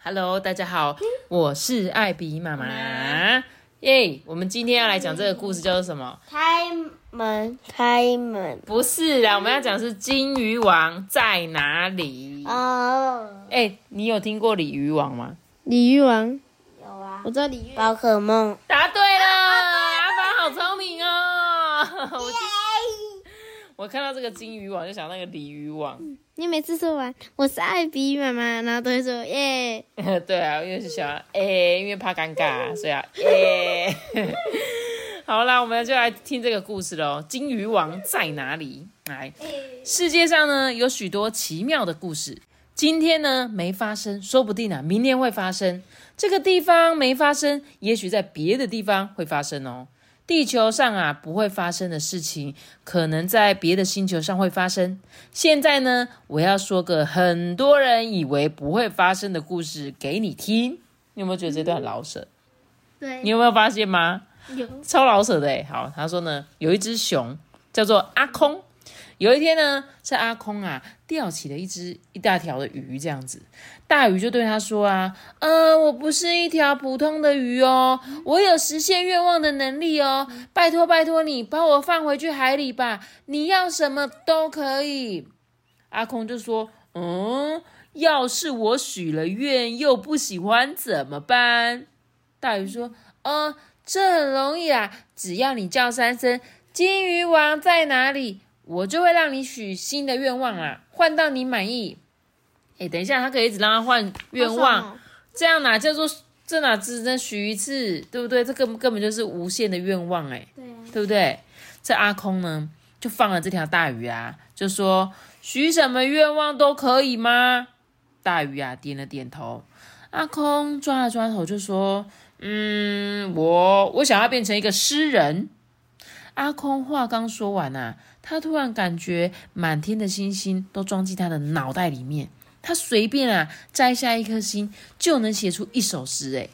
Hello，大家好，我是艾比妈妈。耶，我们今天要来讲这个故事叫做什么？开门，开门。不是啦，我们要讲是金鱼王在哪里？哦，哎、你有听过鲤鱼王吗？鲤鱼王，有啊我，知道鲤鱼。宝可梦。答对了，阿凡好聪明哦！我我看到这个金鱼网就想那个鲤鱼王。你每次说完我是艾比妈妈，然后都会说耶。对啊，因为是想哎、因为怕尴尬，所以啊耶。好啦，我们就来听这个故事喽。金鱼王在哪里？来，世界上呢有许多奇妙的故事。今天呢没发生，说不定啊明天会发生。这个地方没发生，也许在别的地方会发生哦。地球上啊不会发生的事情，可能在别的星球上会发生。现在呢，我要说个很多人以为不会发生的故事给你听。你有没有觉得这段很老舍？对你有没有发现吗？有超老舍的哎。好，他说呢，有一只熊叫做阿空。有一天呢，这阿空啊钓起了一只一大条的鱼，这样子，大鱼就对他说啊，呃，我不是一条普通的鱼哦，我有实现愿望的能力哦，拜托拜托你把我放回去海里吧，你要什么都可以。阿空就说，嗯，要是我许了愿又不喜欢怎么办？大鱼说，呃，这很容易啊，只要你叫三声“金鱼王在哪里”，我就会让你许新的愿望啦，换到你满意。哎，等一下，他可以一直让他换愿望，这样哪叫做这哪只能许一次，对不对？这根根本就是无限的愿望，哎，对啊，对不对？这阿空呢，就放了这条大鱼啊，就说许什么愿望都可以吗？大鱼啊点了点头。阿空抓了抓头，就说：“嗯，我我想要变成一个诗人。”阿空话刚说完啊，他突然感觉满天的星星都装进他的脑袋里面，他随便啊摘下一颗星就能写出一首诗。诶，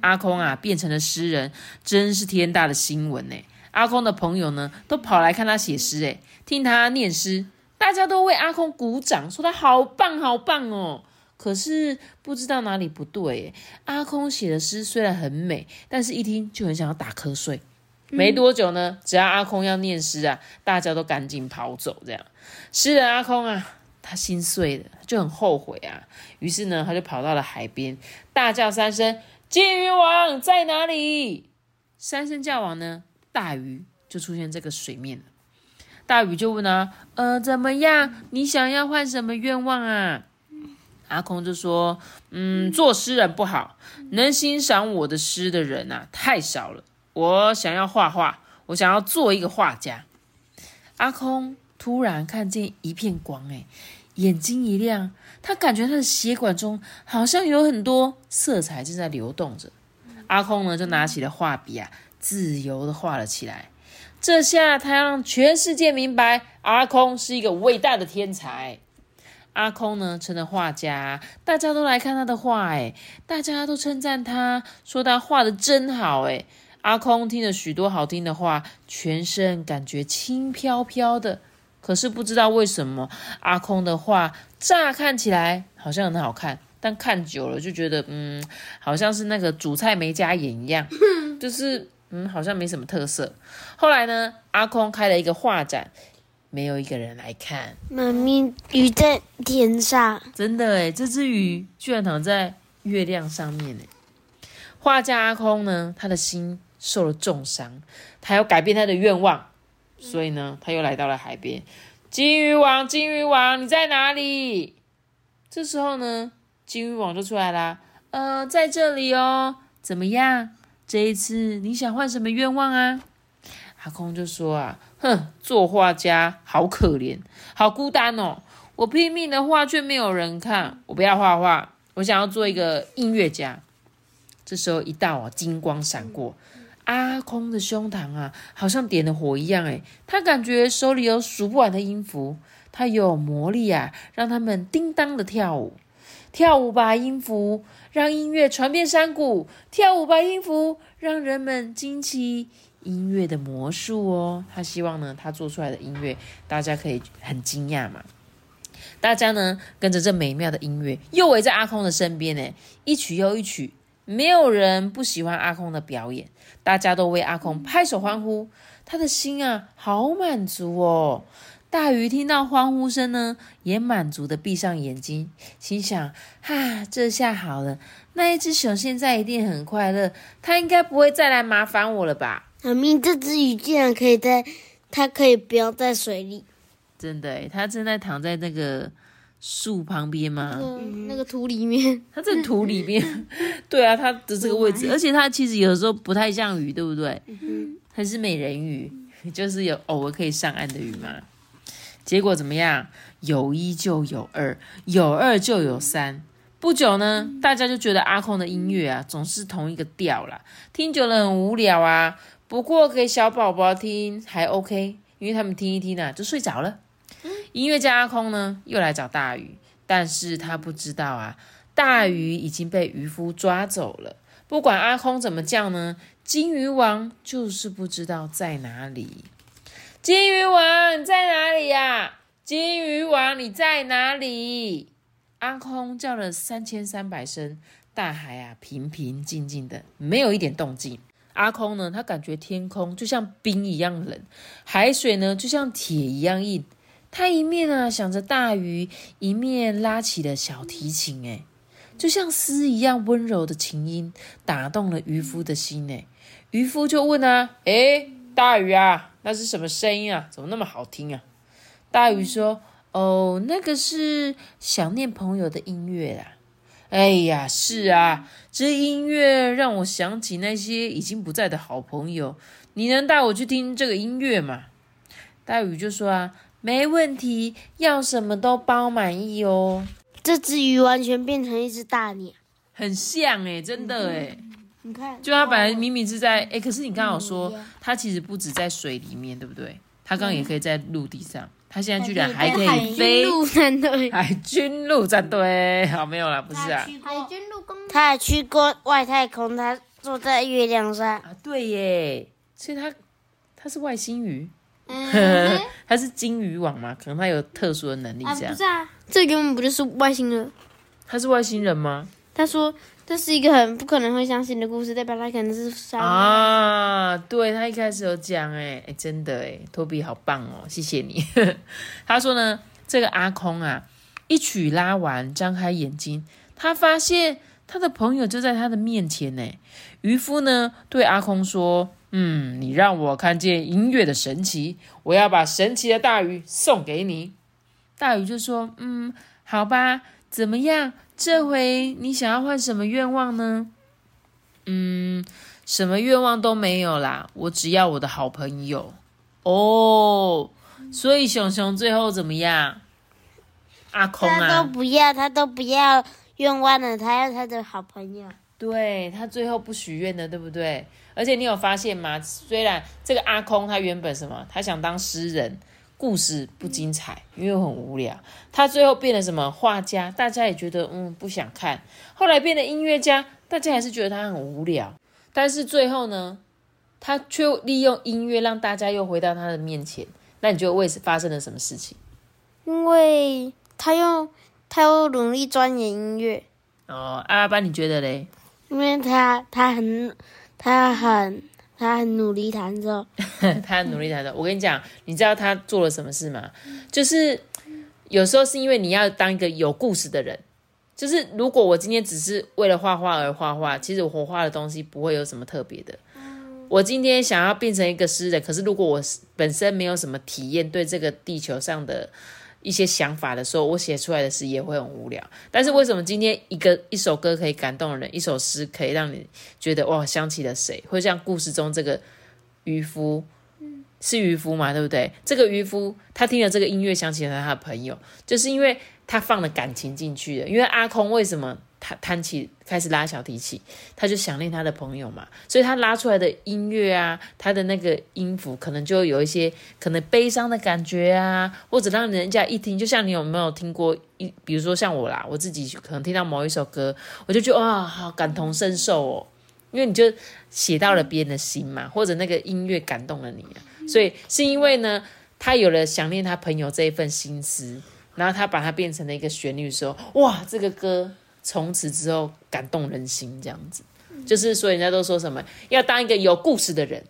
阿空啊变成了诗人，真是天大的新闻呢！阿空的朋友呢都跑来看他写诗，诶，听他念诗，大家都为阿空鼓掌，说他好棒好棒哦。可是不知道哪里不对耶，阿空写的诗虽然很美，但是一听就很想要打瞌睡。没多久呢，只要阿空要念诗啊，大家都赶紧跑走。这样，诗人阿空啊，他心碎了，就很后悔啊。于是呢，他就跑到了海边，大叫三声：“金鱼王在哪里？”三声叫完呢，大鱼就出现这个水面。大鱼就问啊：“呃，怎么样？你想要换什么愿望啊？”阿空就说：“嗯，做诗人不好，能欣赏我的诗的人啊太少了。我想要画画，我想要做一个画家。”阿空突然看见一片光，哎，眼睛一亮，他感觉他的血管中好像有很多色彩正在流动着。阿空呢，就拿起了画笔啊，自由的画了起来。这下他让全世界明白，阿空是一个伟大的天才。阿空呢成了画家，大家都来看他的画，哎，大家都称赞他，说他画的真好，哎。阿空听了许多好听的话，全身感觉轻飘飘的。可是不知道为什么，阿空的画乍看起来好像很好看，但看久了就觉得，嗯，好像是那个主菜没加盐一样，就是嗯，好像没什么特色。后来呢，阿空开了一个画展，没有一个人来看。妈咪，鱼在天上。真的诶，这只鱼居然躺在月亮上面诶。画家阿空呢，他的心受了重伤，他要改变他的愿望，所以呢，他又来到了海边。金鱼王，金鱼王，你在哪里？这时候呢，金鱼王就出来啦。呃，在这里哦。怎么样？这一次你想换什么愿望啊？阿空就说啊，哼，做画家好可怜，好孤单哦。我拼命的画却没有人看，我不要画画，我想要做一个音乐家。这时候一道金光闪过，阿空的胸膛啊，好像点了火一样。诶他感觉手里有数不完的音符，他有魔力啊，让他们叮当的跳舞，跳舞吧音符，让音乐传遍山谷，跳舞吧音符，让人们惊奇音乐的魔术哦。他希望呢，他做出来的音乐，大家可以很惊讶嘛。大家呢跟着这美妙的音乐，又围在阿空的身边呢，一曲又一曲，没有人不喜欢阿空的表演，大家都为阿空拍手欢呼，他的心啊好满足哦。大鱼听到欢呼声呢，也满足的闭上眼睛，心想：哈，这下好了，那一只熊现在一定很快乐，它应该不会再来麻烦我了吧？阿明，这只鱼竟然可以在，它可以不要在水里。真的，它正在躺在那个树旁边吗？那个土里面，它在土里面。对啊，它的这个位置，而且它其实有时候不太像鱼，对不对？它是美人鱼，就是有偶尔可以上岸的鱼嘛。结果怎么样？有一就有二，有二就有三。不久呢，大家就觉得阿空的音乐啊，总是同一个调啦，听久了很无聊啊。不过给小宝宝听还 OK，因为他们听一听呢，就睡着了。音乐家阿空呢，又来找大鱼，但是他不知道啊，大鱼已经被渔夫抓走了。不管阿空怎么叫呢，金鱼王就是不知道在哪里。金鱼王在哪里呀？金鱼王你在哪里？阿空叫了三千三百声，大海啊平平静静的，没有一点动静。阿空呢，他感觉天空就像冰一样冷，海水呢就像铁一样硬。他一面啊想着大鱼，一面拉起了小提琴，哎，就像丝一样温柔的琴音，打动了渔夫的心，哎，渔夫就问啊，哎，大鱼啊，那是什么声音啊？怎么那么好听啊？大鱼说，哦，那个是想念朋友的音乐啦。哎呀，是啊，这音乐让我想起那些已经不在的好朋友。你能带我去听这个音乐吗？大鱼就说啊。没问题，要什么都包满意哦。这只鱼完全变成一只大鸟，很像哎，真的哎。你看，就它本来明明是在哎，可是你刚好说它其实不止在水里面，对不对？它刚刚也可以在陆地上，它现在居然还可以飞。海军陆战队，海军陆战队，好没有啦，不是啊。海军陆攻，它还去过外太空，它坐在月亮上啊，对耶，所以它它是外星鱼。他是金鱼网吗？可能他有特殊的能力，这样。不是啊，这根本不就是外星人。他是外星人吗？他说这是一个很不可能会相信的故事，代表他可能是啊。对他一开始有讲，哎哎，真的哎，托比好棒哦，谢谢你。他说呢，这个阿空啊，一曲拉完，张开眼睛，他发现他的朋友就在他的面前呢。渔夫呢，对阿空说。嗯，你让我看见音乐的神奇，我要把神奇的大鱼送给你。大鱼就说：“嗯，好吧，怎么样？这回你想要换什么愿望呢？”嗯，什么愿望都没有啦，我只要我的好朋友。哦，所以熊熊最后怎么样？阿空啊，他都不要，他都不要愿望了，他要他的好朋友。对他最后不许愿的，对不对？而且你有发现吗？虽然这个阿空他原本什么，他想当诗人，故事不精彩，因为很无聊。他最后变了什么画家，大家也觉得嗯不想看。后来变了音乐家，大家还是觉得他很无聊。但是最后呢，他却利用音乐让大家又回到他的面前。那你觉得为发生了什么事情？因为他又他又努力钻研音乐。哦，阿班你觉得嘞？因为他他很。他很他很努力弹奏，他很努力弹奏。我跟你讲，你知道他做了什么事吗？就是有时候是因为你要当一个有故事的人。就是如果我今天只是为了画画而画画，其实我画的东西不会有什么特别的。我今天想要变成一个诗人，可是如果我本身没有什么体验，对这个地球上的。一些想法的时候，我写出来的诗也会很无聊。但是为什么今天一个一首歌可以感动人，一首诗可以让你觉得哇想起了谁？会像故事中这个渔夫，是渔夫嘛，对不对？这个渔夫他听了这个音乐，想起了他的朋友，就是因为他放了感情进去的。因为阿空为什么？弹弹起开始拉小提琴，他就想念他的朋友嘛，所以他拉出来的音乐啊，他的那个音符可能就有一些可能悲伤的感觉啊，或者让人家一听，就像你有没有听过一，比如说像我啦，我自己可能听到某一首歌，我就觉得哇，好感同身受哦，因为你就写到了别人的心嘛，或者那个音乐感动了你，所以是因为呢，他有了想念他朋友这一份心思，然后他把它变成了一个旋律的时候，哇，这个歌。从此之后感动人心，这样子，就是说人家都说什么要当一个有故事的人。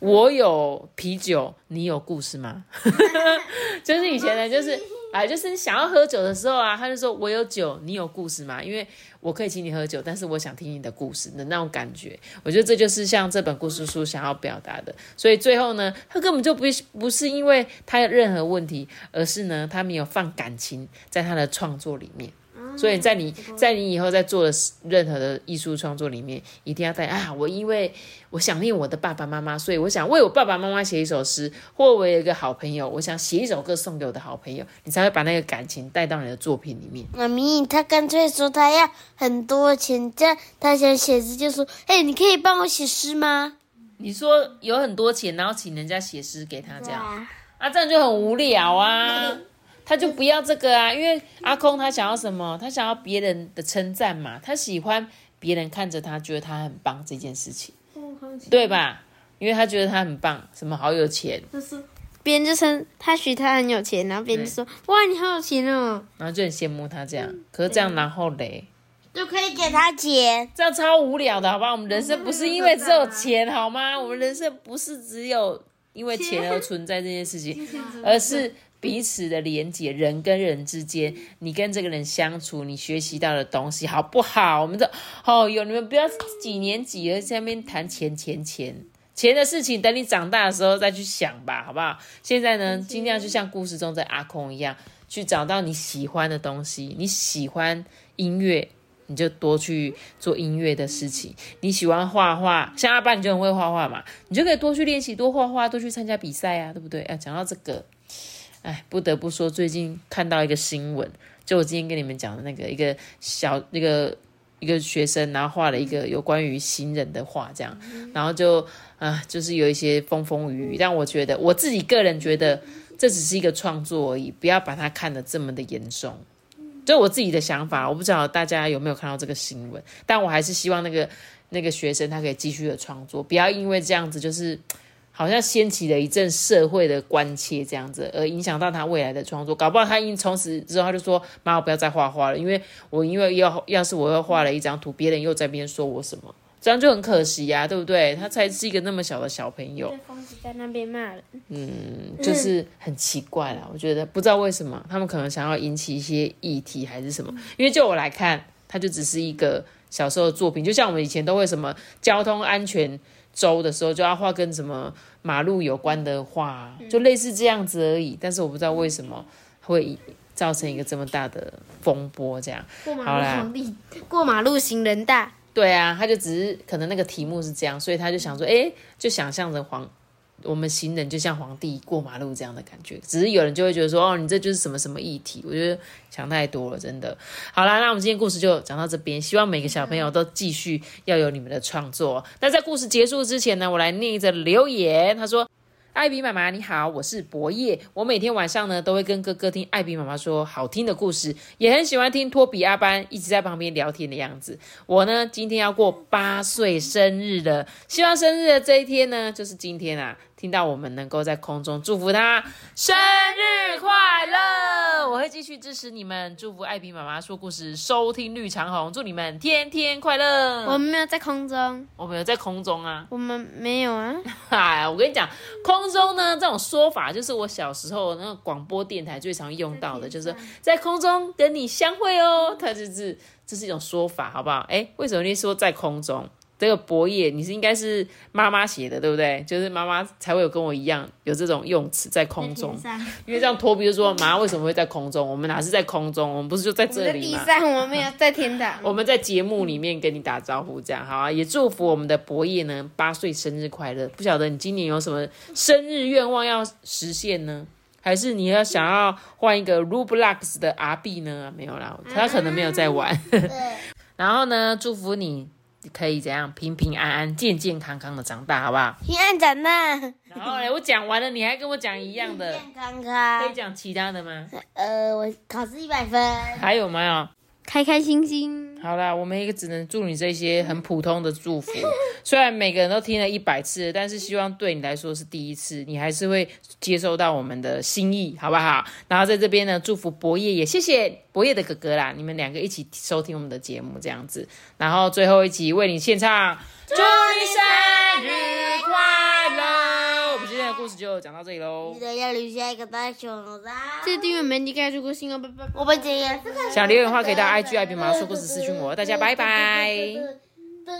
我有啤酒，你有故事吗？就是以前呢，就是哎，就是想要喝酒的时候啊，他就说我有酒，你有故事吗？因为我可以请你喝酒，但是我想听你的故事的那种感觉。我觉得这就是像这本故事书想要表达的。所以最后呢，他根本就不不是因为他有任何问题，而是呢，他没有放感情在他的创作里面。所以在你在你以后在做的任何的艺术创作里面，一定要带啊！我因为我想念我的爸爸妈妈，所以我想为我爸爸妈妈写一首诗，或我有一个好朋友，我想写一首歌送给我的好朋友，你才会把那个感情带到你的作品里面。妈咪，他干脆说他要很多钱，这样他想写诗就说：“哎，你可以帮我写诗吗？”你说有很多钱，然后请人家写诗给他，这样啊，这样就很无聊啊。他就不要这个啊，因为阿空他想要什么？他想要别人的称赞嘛，他喜欢别人看着他觉得他很棒这件事情，对吧？因为他觉得他很棒，什么好有钱，就是别人就称他许他很有钱，然后别人就说哇你好有钱哦，然后就很羡慕他这样。可是这样然后嘞，就可以给他钱，这样超无聊的，好吧？我们人生不是因为只有钱好吗？我们人生不是只有因为钱而存在这件事情，而是。彼此的连接，人跟人之间，你跟这个人相处，你学习到的东西好不好？我们这哦哟，你们不要几年几了在那边谈钱钱钱钱的事情，等你长大的时候再去想吧，好不好？现在呢，尽量就像故事中的阿空一样，去找到你喜欢的东西。你喜欢音乐，你就多去做音乐的事情。你喜欢画画，像阿爸你就很会画画嘛，你就可以多去练习，多画画，多去参加比赛啊，对不对？哎，讲到这个。哎，不得不说，最近看到一个新闻，就我今天跟你们讲的那个一个小那个一个学生，然后画了一个有关于行人的画，这样，然后就啊，就是有一些风风雨雨。但我觉得，我自己个人觉得，这只是一个创作而已，不要把它看得这么的严重。就我自己的想法，我不知道大家有没有看到这个新闻，但我还是希望那个那个学生他可以继续的创作，不要因为这样子就是。好像掀起了一阵社会的关切，这样子而影响到他未来的创作。搞不好他因从此之后他就说：“妈，我不要再画画了，因为我因为要要是我又画了一张图，别人又在边说我什么，这样就很可惜呀，对不对？他才是一个那么小的小朋友，在那边骂人，嗯，就是很奇怪啦。我觉得不知道为什么他们可能想要引起一些议题还是什么，因为就我来看，他就只是一个小时候的作品，就像我们以前都会什么交通安全。周的时候就要画跟什么马路有关的画，就类似这样子而已。但是我不知道为什么会造成一个这么大的风波，这样。过马路过马路行人大。对啊，他就只是可能那个题目是这样，所以他就想说，哎，就想象着皇。我们行人就像皇帝过马路这样的感觉，只是有人就会觉得说，哦，你这就是什么什么议题？我觉得想太多了，真的。好啦，那我们今天故事就讲到这边，希望每个小朋友都继续要有你们的创作。那在故事结束之前呢，我来念一则留言，他说。艾比妈妈你好，我是博叶。我每天晚上呢都会跟哥哥听艾比妈妈说好听的故事，也很喜欢听托比阿班一直在旁边聊天的样子。我呢今天要过八岁生日了，希望生日的这一天呢就是今天啊。听到我们能够在空中祝福他生日快乐，我会继续支持你们，祝福艾比妈妈说故事收听率长虹，祝你们天天快乐。我们没有在空中，我们有在空中啊，我们没有啊。哎，我跟你讲，空中呢这种说法，就是我小时候那个广播电台最常用到的，就是在空中跟你相会哦，它就是这是一种说法，好不好？哎，为什么你说在空中？这个博野，你是应该是妈妈写的，对不对？就是妈妈才会有跟我一样有这种用词在空中，因为这样托比就说：“妈为什么会在空中？我们哪是在空中？我们不是就在这里吗？”地上，我们没有在天堂。我们在节目里面跟你打招呼，这样好啊！也祝福我们的博野呢，八岁生日快乐！不晓得你今年有什么生日愿望要实现呢？还是你要想要换一个 Roblox 的 R B 呢？没有啦，他可能没有在玩。然后呢，祝福你可以怎样平平安安、健健康康的长大，好不好？平安长大，然后嘞，我讲完了，你还跟我讲一样的，健康康可以。讲其他的吗？呃，我考试一百分。还有没有？开开心心。好啦，我们也只能祝你这些很普通的祝福。虽然每个人都听了一百次，但是希望对你来说是第一次，你还是会接收到我们的心意，好不好？然后在这边呢，祝福博业，也谢谢博业的哥哥啦，你们两个一起收听我们的节目这样子。然后最后一集为你献唱，祝你生日的故事就讲到这里喽记。得要留下一个大熊的。记得订阅没？你盖哦，拜拜。我们这样。想留言的话，可以到 IG 爱比马说故事私讯我。大家拜拜。